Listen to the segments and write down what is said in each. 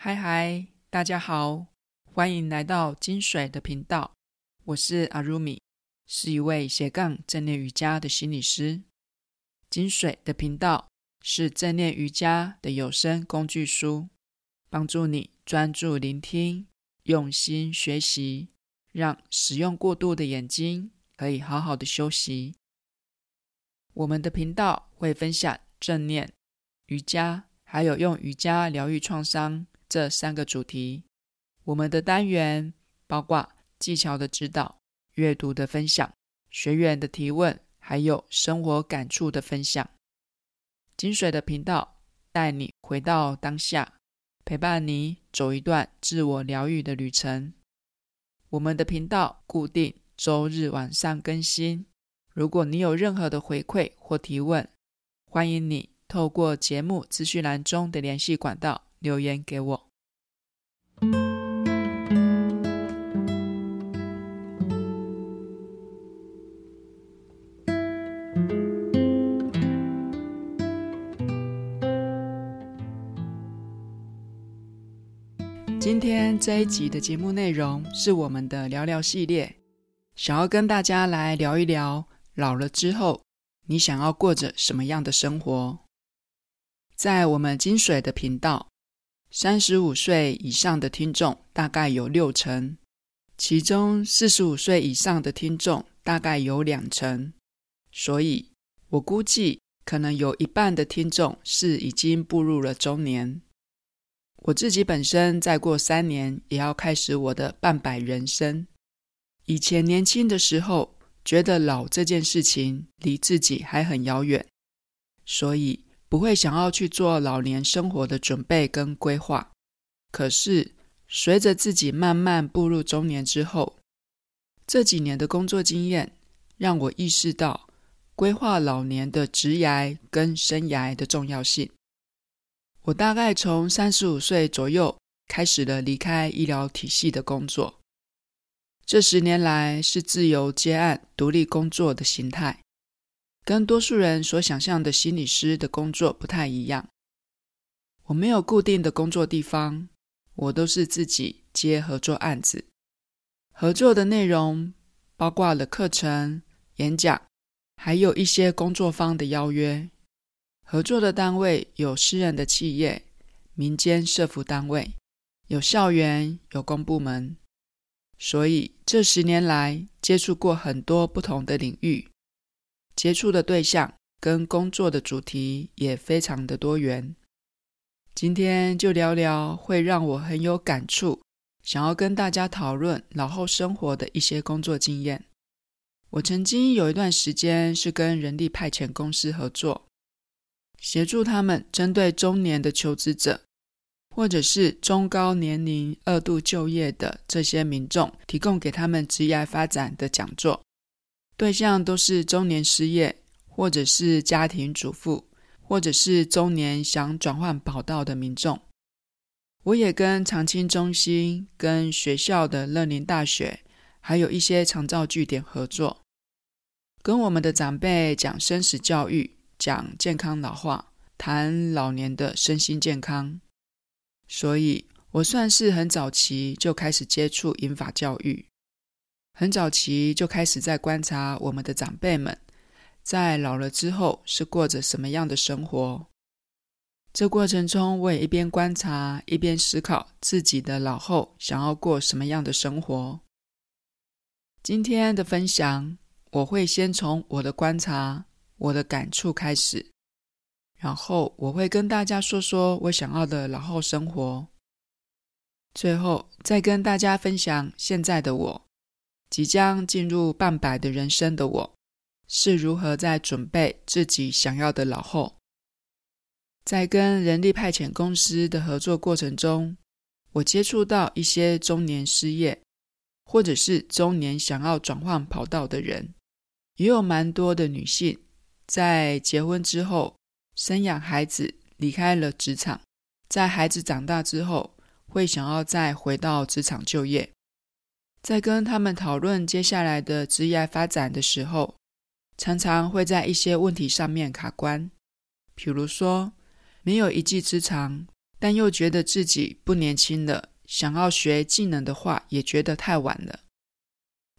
嗨嗨，大家好，欢迎来到金水的频道。我是阿如米，是一位斜杠正念瑜伽的心理师。金水的频道是正念瑜伽的有声工具书，帮助你专注聆听、用心学习，让使用过度的眼睛可以好好的休息。我们的频道会分享正念、瑜伽，还有用瑜伽疗愈创伤。这三个主题，我们的单元包括技巧的指导、阅读的分享、学员的提问，还有生活感触的分享。金水的频道带你回到当下，陪伴你走一段自我疗愈的旅程。我们的频道固定周日晚上更新。如果你有任何的回馈或提问，欢迎你透过节目资讯栏中的联系管道。留言给我。今天这一集的节目内容是我们的聊聊系列，想要跟大家来聊一聊老了之后，你想要过着什么样的生活？在我们金水的频道。三十五岁以上的听众大概有六成，其中四十五岁以上的听众大概有两成，所以我估计可能有一半的听众是已经步入了中年。我自己本身再过三年也要开始我的半百人生。以前年轻的时候，觉得老这件事情离自己还很遥远，所以。不会想要去做老年生活的准备跟规划，可是随着自己慢慢步入中年之后，这几年的工作经验让我意识到规划老年的职涯跟生涯的重要性。我大概从三十五岁左右开始了离开医疗体系的工作，这十年来是自由接案、独立工作的形态。跟多数人所想象的心理师的工作不太一样。我没有固定的工作地方，我都是自己接合作案子。合作的内容包括了课程、演讲，还有一些工作方的邀约。合作的单位有私人的企业、民间社福单位，有校园、有公部门。所以这十年来接触过很多不同的领域。接触的对象跟工作的主题也非常的多元。今天就聊聊会让我很有感触，想要跟大家讨论老后生活的一些工作经验。我曾经有一段时间是跟人力派遣公司合作，协助他们针对中年的求职者，或者是中高年龄二度就业的这些民众，提供给他们职业发展的讲座。对象都是中年失业，或者是家庭主妇，或者是中年想转换跑道的民众。我也跟长青中心、跟学校的乐龄大学，还有一些长照据点合作，跟我们的长辈讲生死教育，讲健康老化，谈老年的身心健康。所以我算是很早期就开始接触银发教育。很早期就开始在观察我们的长辈们在老了之后是过着什么样的生活。这过程中，我也一边观察，一边思考自己的老后想要过什么样的生活。今天的分享，我会先从我的观察、我的感触开始，然后我会跟大家说说我想要的老后生活，最后再跟大家分享现在的我。即将进入半百的人生的我，是如何在准备自己想要的老后？在跟人力派遣公司的合作过程中，我接触到一些中年失业，或者是中年想要转换跑道的人，也有蛮多的女性在结婚之后生养孩子，离开了职场，在孩子长大之后，会想要再回到职场就业。在跟他们讨论接下来的职业发展的时候，常常会在一些问题上面卡关，比如说没有一技之长，但又觉得自己不年轻了，想要学技能的话，也觉得太晚了。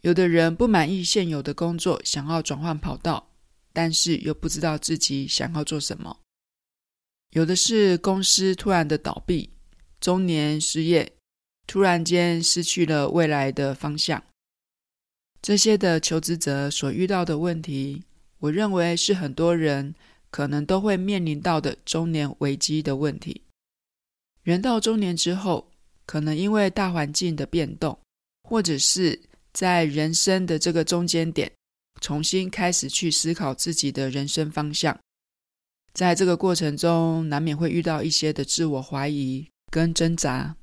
有的人不满意现有的工作，想要转换跑道，但是又不知道自己想要做什么。有的是公司突然的倒闭，中年失业，突然间失去了未来的方向。这些的求职者所遇到的问题，我认为是很多人可能都会面临到的中年危机的问题。人到中年之后，可能因为大环境的变动，或者是在人生的这个中间点，重新开始去思考自己的人生方向。在这个过程中，难免会遇到一些的自我怀疑跟挣扎。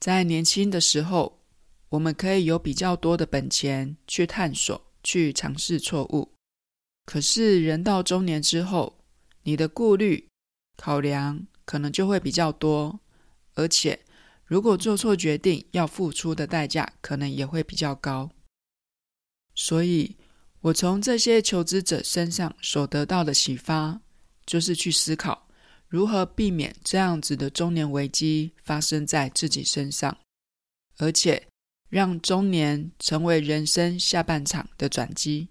在年轻的时候，我们可以有比较多的本钱去探索、去尝试错误。可是人到中年之后，你的顾虑、考量可能就会比较多，而且如果做错决定，要付出的代价可能也会比较高。所以，我从这些求职者身上所得到的启发，就是去思考如何避免这样子的中年危机发生在自己身上，而且让中年成为人生下半场的转机。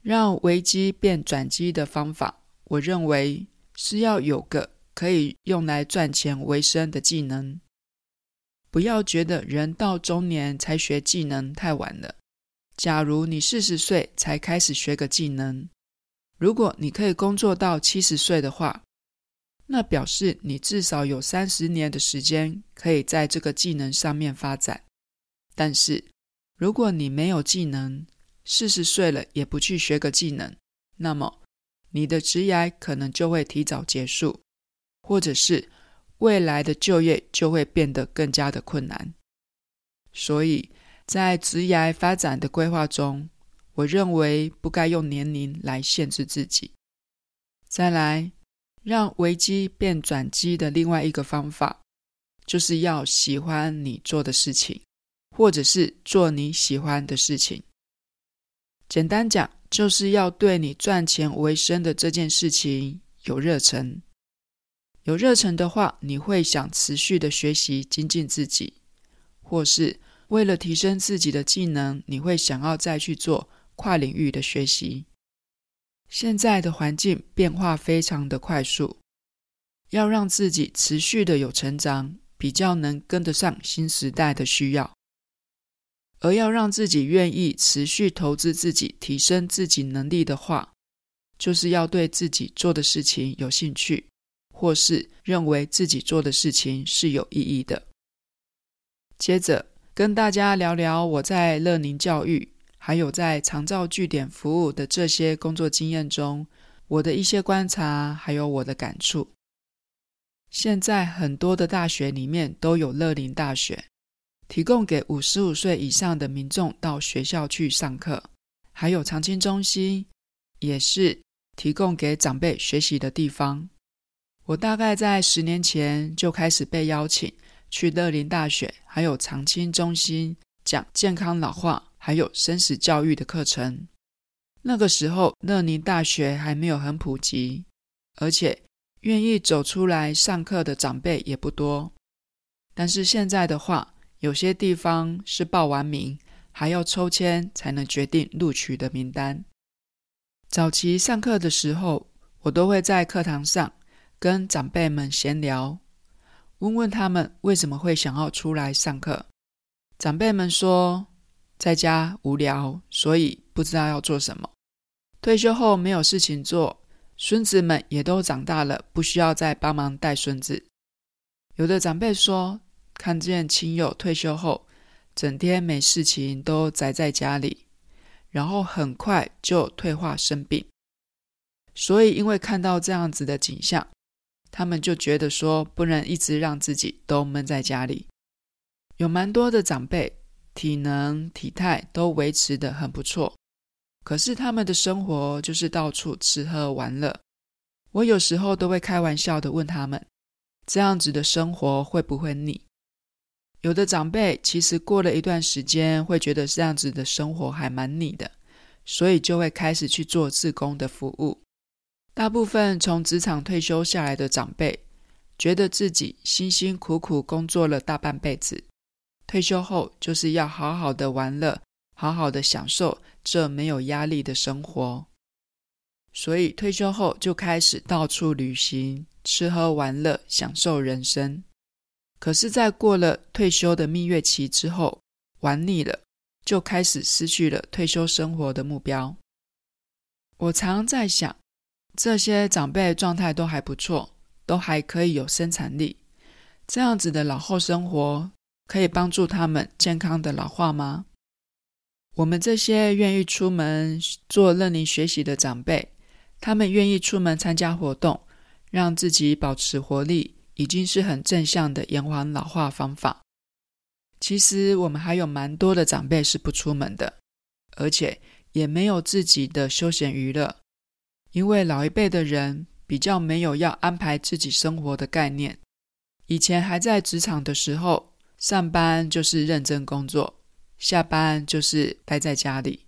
让危机变转机的方法，我认为是要有个可以用来赚钱为生的技能。不要觉得人到中年才学技能太晚了。假如你四十岁才开始学个技能，如果你可以工作到七十岁的话，那表示你至少有三十年的时间可以在这个技能上面发展。但是，如果你没有技能，四十岁了也不去学个技能，那么你的职涯可能就会提早结束，或者是未来的就业就会变得更加的困难。所以在职涯发展的规划中，我认为不该用年龄来限制自己。再来，让危机变转机的另外一个方法，就是要喜欢你做的事情，或者是做你喜欢的事情。简单讲，就是要对你赚钱为生的这件事情有热忱。有热忱的话，你会想持续的学习精进自己，或是为了提升自己的技能，你会想要再去做。跨领域的学习，现在的环境变化非常的快速，要让自己持续的有成长，比较能跟得上新时代的需要。而要让自己愿意持续投资自己，提升自己能力的话，就是要对自己做的事情有兴趣，或是认为自己做的事情是有意义的。接着跟大家聊聊我在乐宁教育。还有在长照据点服务的这些工作经验中，我的一些观察，还有我的感触。现在很多的大学里面都有乐龄大学，提供给五十五岁以上的民众到学校去上课，还有长青中心，也是提供给长辈学习的地方。我大概在十年前就开始被邀请去乐龄大学，还有长青中心讲健康老化。还有生死教育的课程，那个时候乐龄大学还没有很普及，而且愿意走出来上课的长辈也不多。但是现在的话，有些地方是报完名还要抽签才能决定录取的名单。早期上课的时候，我都会在课堂上跟长辈们闲聊，问问他们为什么会想要出来上课。长辈们说，在家无聊，所以不知道要做什么。退休后没有事情做，孙子们也都长大了，不需要再帮忙带孙子。有的长辈说，看见亲友退休后，整天没事情，都宅在家里，然后很快就退化生病。所以，因为看到这样子的景象，他们就觉得说，不能一直让自己都闷在家里。有蛮多的长辈。体能、体态都维持得很不错，可是他们的生活就是到处吃喝玩乐。我有时候都会开玩笑地问他们：这样子的生活会不会腻？有的长辈其实过了一段时间，会觉得这样子的生活还蛮腻的，所以就会开始去做志工的服务。大部分从职场退休下来的长辈，觉得自己辛辛苦苦工作了大半辈子，退休后就是要好好的玩乐，好好的享受这没有压力的生活。所以退休后就开始到处旅行，吃喝玩乐，享受人生。可是，在过了退休的蜜月期之后，玩腻了，就开始失去了退休生活的目标。我常在想，这些长辈状态都还不错，都还可以有生产力，这样子的老后生活可以帮助他们健康的老化吗？我们这些愿意出门做认领学习的长辈，他们愿意出门参加活动，让自己保持活力。已经是很正向的延缓老化方法。其实我们还有蛮多的长辈是不出门的，而且也没有自己的休闲娱乐，因为老一辈的人比较没有要安排自己生活的概念。以前还在职场的时候，上班就是认真工作，下班就是待在家里，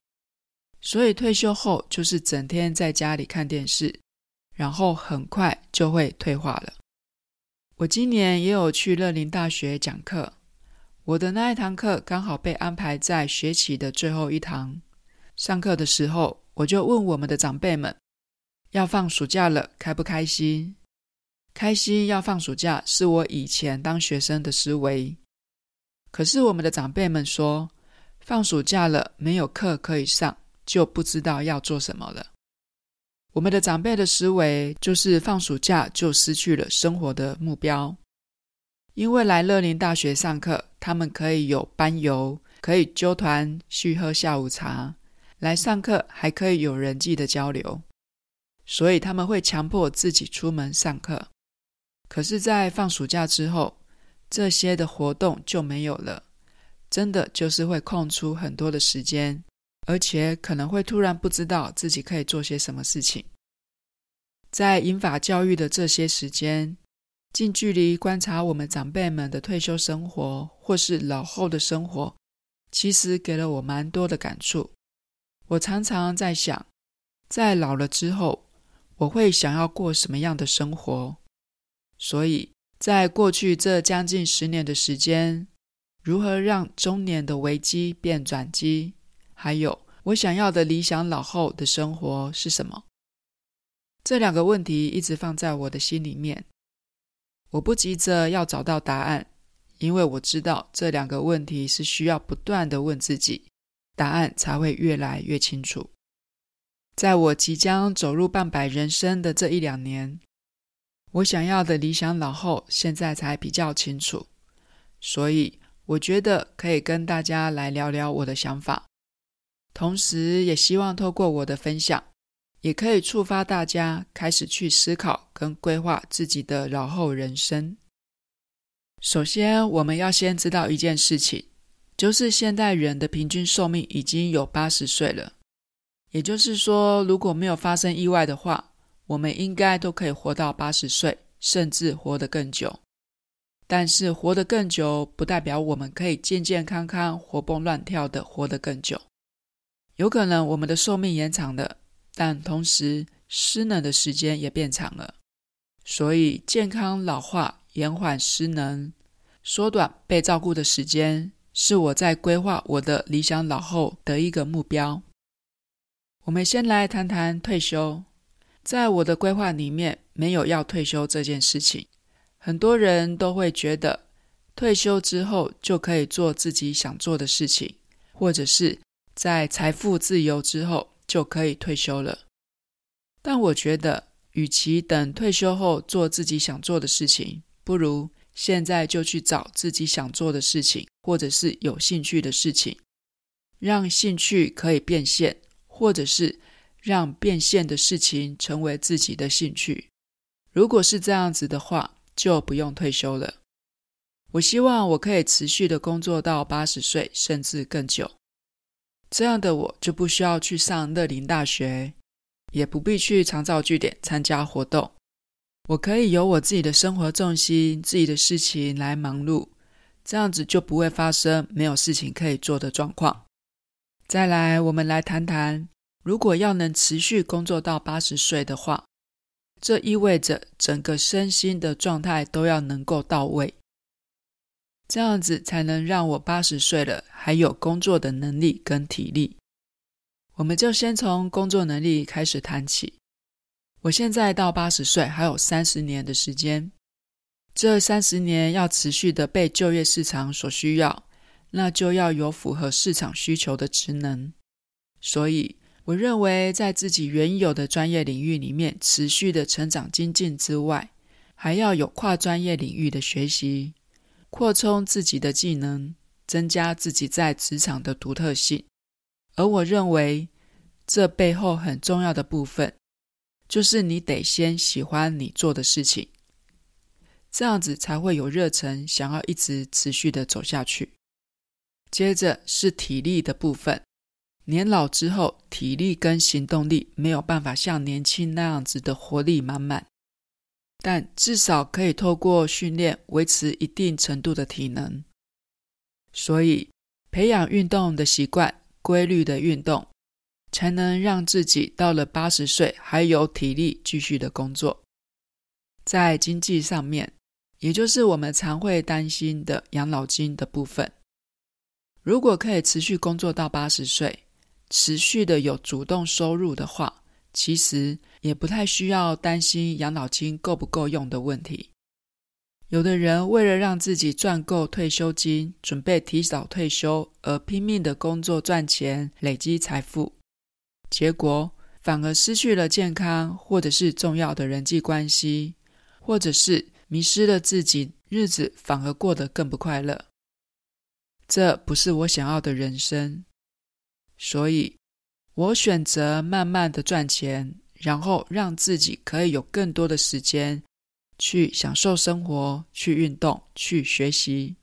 所以退休后就是整天在家里看电视，然后很快就会退化了。我今年也有去乐龄大学讲课，我的那一堂课刚好被安排在学期的最后一堂。上课的时候，我就问我们的长辈们：要放暑假了，开不开心？开心要放暑假，是我以前当学生的思维。可是我们的长辈们说，放暑假了，没有课可以上，就不知道要做什么了。我们的长辈的思维就是放暑假就失去了生活的目标，因为来乐林大学上课，他们可以有班游，可以揪团去喝下午茶，来上课还可以有人际的交流，所以他们会强迫自己出门上课。可是，在放暑假之后，这些的活动就没有了，真的就是会空出很多的时间。而且可能会突然不知道自己可以做些什么事情。在银发教育的这些时间，近距离观察我们长辈们的退休生活或是老后的生活，其实给了我蛮多的感触。我常常在想，在老了之后，我会想要过什么样的生活？所以在过去这将近十年的时间，如何让中年的危机变转机？还有，我想要的理想老后的生活是什么？这两个问题一直放在我的心里面。我不急着要找到答案，因为我知道这两个问题是需要不断的问自己，答案才会越来越清楚。在我即将走入半百人生的这一两年，我想要的理想老后现在才比较清楚，所以我觉得可以跟大家来聊聊我的想法。同时，也希望透过我的分享，也可以触发大家开始去思考跟规划自己的老后人生。首先，我们要先知道一件事情，就是现代人的平均寿命已经有八十岁了。也就是说，如果没有发生意外的话，我们应该都可以活到八十岁，甚至活得更久。但是，活得更久不代表我们可以健健康康、活蹦乱跳的活得更久。有可能我们的寿命延长了，但同时失能的时间也变长了。所以健康老化、延缓失能、缩短被照顾的时间，是我在规划我的理想老后的一个目标。我们先来谈谈退休。在我的规划里面，没有要退休这件事情。很多人都会觉得，退休之后就可以做自己想做的事情，或者是。在财富自由之后就可以退休了，但我觉得，与其等退休后做自己想做的事情，不如现在就去找自己想做的事情，或者是有兴趣的事情，让兴趣可以变现，或者是让变现的事情成为自己的兴趣。如果是这样子的话，就不用退休了。我希望我可以持续的工作到八十岁，甚至更久。这样的我就不需要去上乐龄大学，也不必去长照据点参加活动。我可以有我自己的生活重心，自己的事情来忙碌，这样子就不会发生没有事情可以做的状况。再来，我们来谈谈，如果要能持续工作到八十岁的话，这意味着整个身心的状态都要能够到位，这样子才能让我八十岁了还有工作的能力跟体力。我们就先从工作能力开始谈起。我现在到八十岁还有三十年的时间，这三十年要持续的被就业市场所需要，那就要有符合市场需求的职能。所以，我认为在自己原有的专业领域里面持续的成长精进之外，还要有跨专业领域的学习，扩充自己的技能，增加自己在职场的独特性。而我认为，这背后很重要的部分，就是你得先喜欢你做的事情，这样子才会有热忱，想要一直持续的走下去。接着是体力的部分，年老之后，体力跟行动力没有办法像年轻那样子的活力满满，但至少可以透过训练维持一定程度的体能。所以，培养运动的习惯，规律的运动。才能让自己到了八十岁还有体力继续的工作。在经济上面，也就是我们常会担心的养老金的部分，如果可以持续工作到八十岁，持续的有主动收入的话，其实也不太需要担心养老金够不够用的问题。有的人为了让自己赚够退休金，准备提早退休而拼命的工作赚钱，累积财富。结果反而失去了健康，或者是重要的人际关系，或者是迷失了自己，日子反而过得更不快乐。这不是我想要的人生，所以我选择慢慢的赚钱，然后让自己可以有更多的时间去享受生活、去运动、去学习。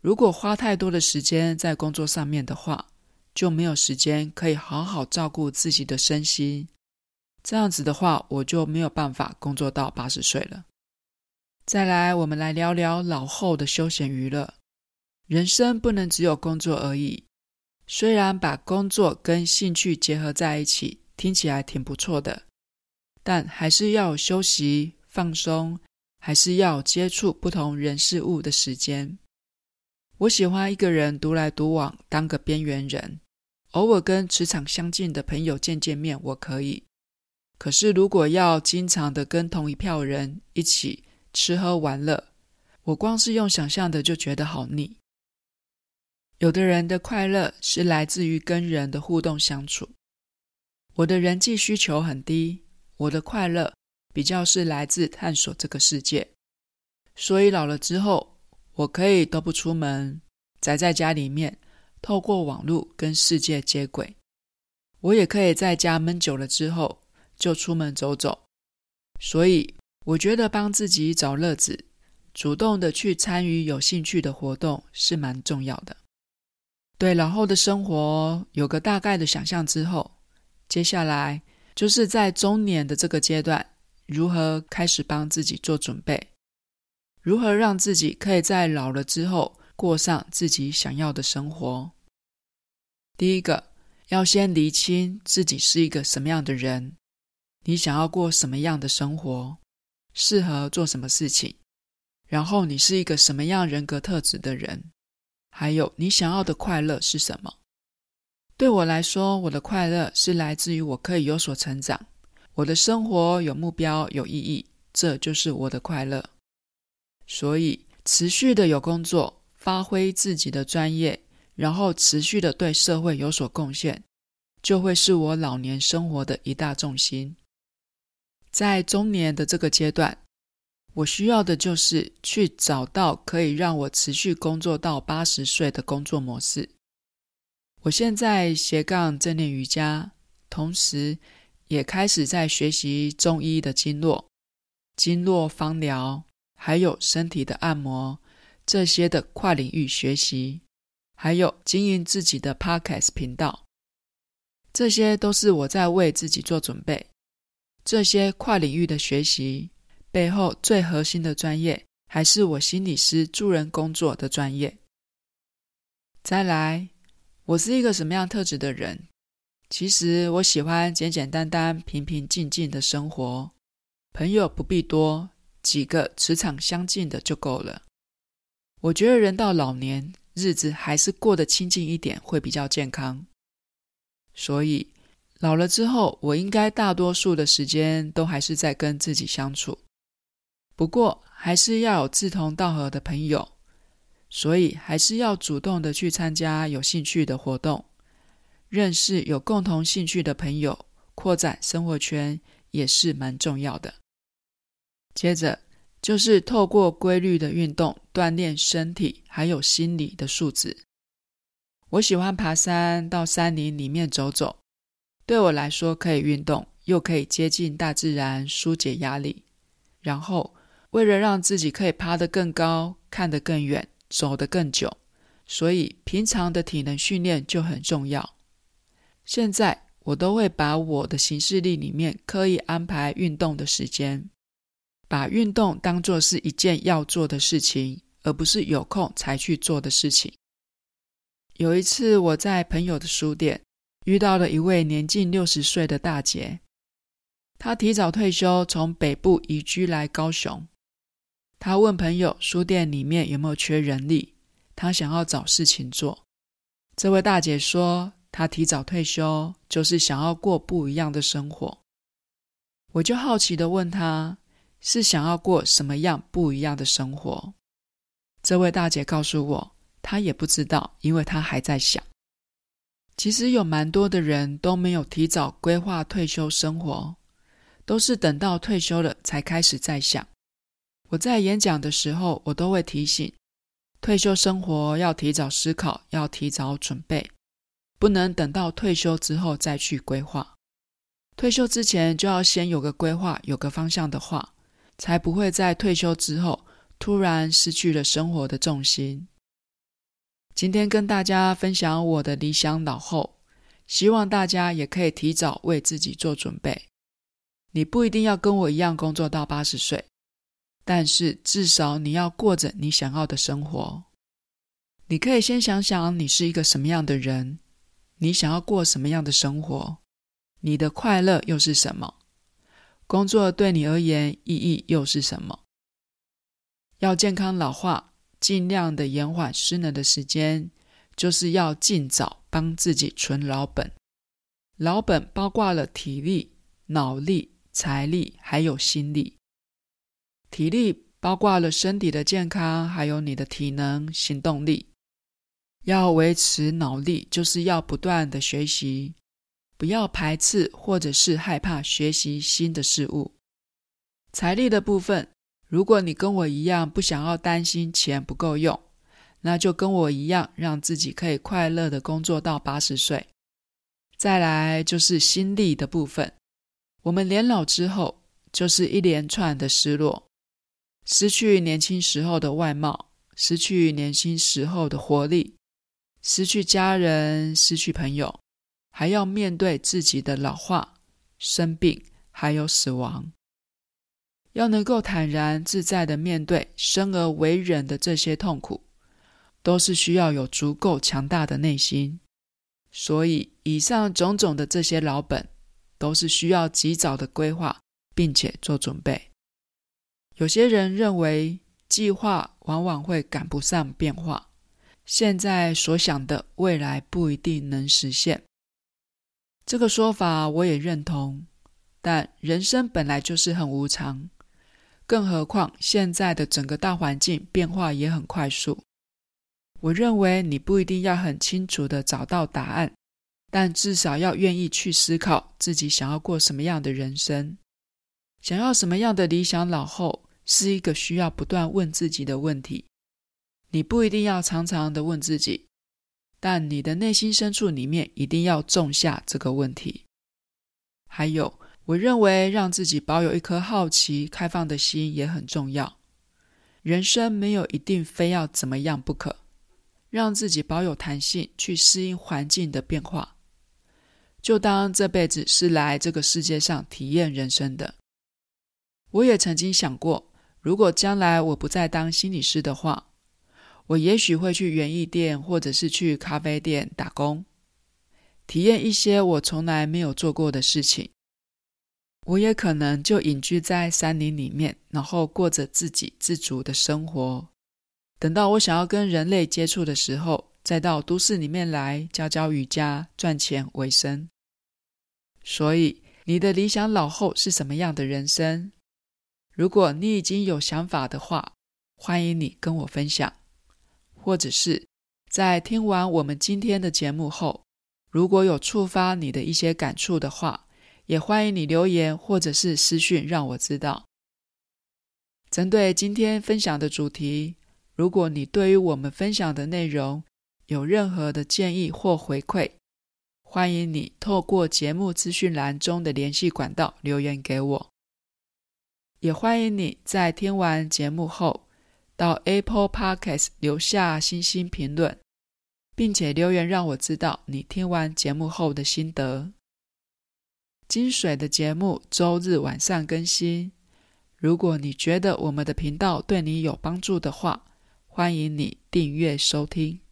如果花太多的时间在工作上面的话，就没有时间可以好好照顾自己的身心，这样子的话，我就没有办法工作到八十岁了。再来，我们来聊聊老后的休闲娱乐。人生不能只有工作而已，虽然把工作跟兴趣结合在一起，听起来挺不错的，但还是要休息放松，还是要接触不同人事物的时间。我喜欢一个人独来独往，当个边缘人。偶尔跟磁场相近的朋友见见面，我可以。可是如果要经常的跟同一票人一起吃喝玩乐，我光是用想象的就觉得好腻。有的人的快乐是来自于跟人的互动相处，我的人际需求很低，我的快乐比较是来自探索这个世界。所以老了之后，我可以都不出门，宅在家里面。透过网络跟世界接轨，我也可以在家闷久了之后就出门走走。所以我觉得帮自己找乐子，主动的去参与有兴趣的活动是蛮重要的。对老后的生活有个大概的想象之后，接下来就是在中年的这个阶段，如何开始帮自己做准备，如何让自己可以在老了之后过上自己想要的生活。第一个，要先厘清自己是一个什么样的人，你想要过什么样的生活，适合做什么事情，然后你是一个什么样人格特质的人，还有你想要的快乐是什么？对我来说，我的快乐是来自于我可以有所成长，我的生活有目标、有意义，这就是我的快乐。所以，持续的有工作，发挥自己的专业。然后持续的对社会有所贡献，就会是我老年生活的一大重心。在中年的这个阶段，我需要的就是去找到可以让我持续工作到八十岁的工作模式。我现在斜杠正念瑜伽，同时也开始在学习中医的经络、经络芳疗，还有身体的按摩这些的跨领域学习。还有经营自己的 Podcast 频道，这些都是我在为自己做准备。这些跨领域的学习背后最核心的专业，还是我心理师助人工作的专业。再来，我是一个什么样特质的人？其实我喜欢简简单单、平平静静的生活。朋友不必多，几个磁场相近的就够了。我觉得人到老年，日子还是过得清静一点会比较健康。所以老了之后，我应该大多数的时间都还是在跟自己相处。不过还是要有志同道合的朋友，所以还是要主动的去参加有兴趣的活动，认识有共同兴趣的朋友，扩展生活圈也是蛮重要的。接着就是透过规律的运动锻炼身体，还有心理的素质。我喜欢爬山，到山林里面走走，对我来说可以运动，又可以接近大自然，纾解压力。然后为了让自己可以爬得更高，看得更远，走得更久，所以平常的体能训练就很重要。现在我都会把我的行事历里面刻意安排运动的时间。把运动当作是一件要做的事情，而不是有空才去做的事情。有一次，我在朋友的书店遇到了一位年近六十岁的大姐，她提早退休，从北部移居来高雄。他问朋友书店里面有没有缺人力，他想要找事情做。这位大姐说，她提早退休就是想要过不一样的生活。我就好奇的问她。是想要过什么样不一样的生活？这位大姐告诉我，她也不知道，因为她还在想。其实有蛮多的人都没有提早规划退休生活，都是等到退休了才开始在想。我在演讲的时候，我都会提醒，退休生活要提早思考，要提早准备，不能等到退休之后再去规划。退休之前就要先有个规划，有个方向的话。才不会在退休之后突然失去了生活的重心。今天跟大家分享我的理想老后，希望大家也可以提早为自己做准备。你不一定要跟我一样工作到八十岁，但是至少你要过着你想要的生活。你可以先想想你是一个什么样的人，你想要过什么样的生活，你的快乐又是什么？工作对你而言意义又是什么？要健康老化，尽量的延缓失能的时间，就是要尽早帮自己存老本。老本包括了体力、脑力、财力，还有心力。体力包括了身体的健康，还有你的体能、行动力。要维持脑力，就是要不断的学习。不要排斥或者是害怕学习新的事物。财力的部分，如果你跟我一样不想要担心钱不够用，那就跟我一样，让自己可以快乐的工作到八十岁。再来就是心力的部分，我们年老之后，就是一连串的失落，失去年轻时候的外貌，失去年轻时候的活力，失去家人，失去朋友。还要面对自己的老化、生病，还有死亡，要能够坦然自在的面对生而为人的这些痛苦，都是需要有足够强大的内心。所以，以上种种的这些老本，都是需要及早的规划，并且做准备。有些人认为，计划往往会赶不上变化，现在所想的，未来不一定能实现。这个说法我也认同，但人生本来就是很无常，更何况现在的整个大环境变化也很快速。我认为你不一定要很清楚的找到答案，但至少要愿意去思考自己想要过什么样的人生，想要什么样的理想老后，是一个需要不断问自己的问题。你不一定要常常的问自己。但你的内心深处里面一定要种下这个问题。还有，我认为让自己保有一颗好奇、开放的心也很重要。人生没有一定非要怎么样不可，让自己保有弹性，去适应环境的变化。就当这辈子是来这个世界上体验人生的。我也曾经想过，如果将来我不再当心理师的话。我也许会去园艺店，或者是去咖啡店打工，体验一些我从来没有做过的事情。我也可能就隐居在山林里面，然后过着自给自足的生活。等到我想要跟人类接触的时候，再到都市里面来教教瑜伽，赚钱为生。所以，你的理想老后是什么样的人生？如果你已经有想法的话，欢迎你跟我分享，或者是在听完我们今天的节目后，如果有触发你的一些感触的话，也欢迎你留言或者是私讯让我知道。针对今天分享的主题，如果你对于我们分享的内容有任何的建议或回馈，欢迎你透过节目资讯栏中的联系管道留言给我。也欢迎你在听完节目后，到 Apple Podcast 留下星星评论，并且留言让我知道你听完节目后的心得。金水的节目周日晚上更新。如果你觉得我们的频道对你有帮助的话，欢迎你订阅收听。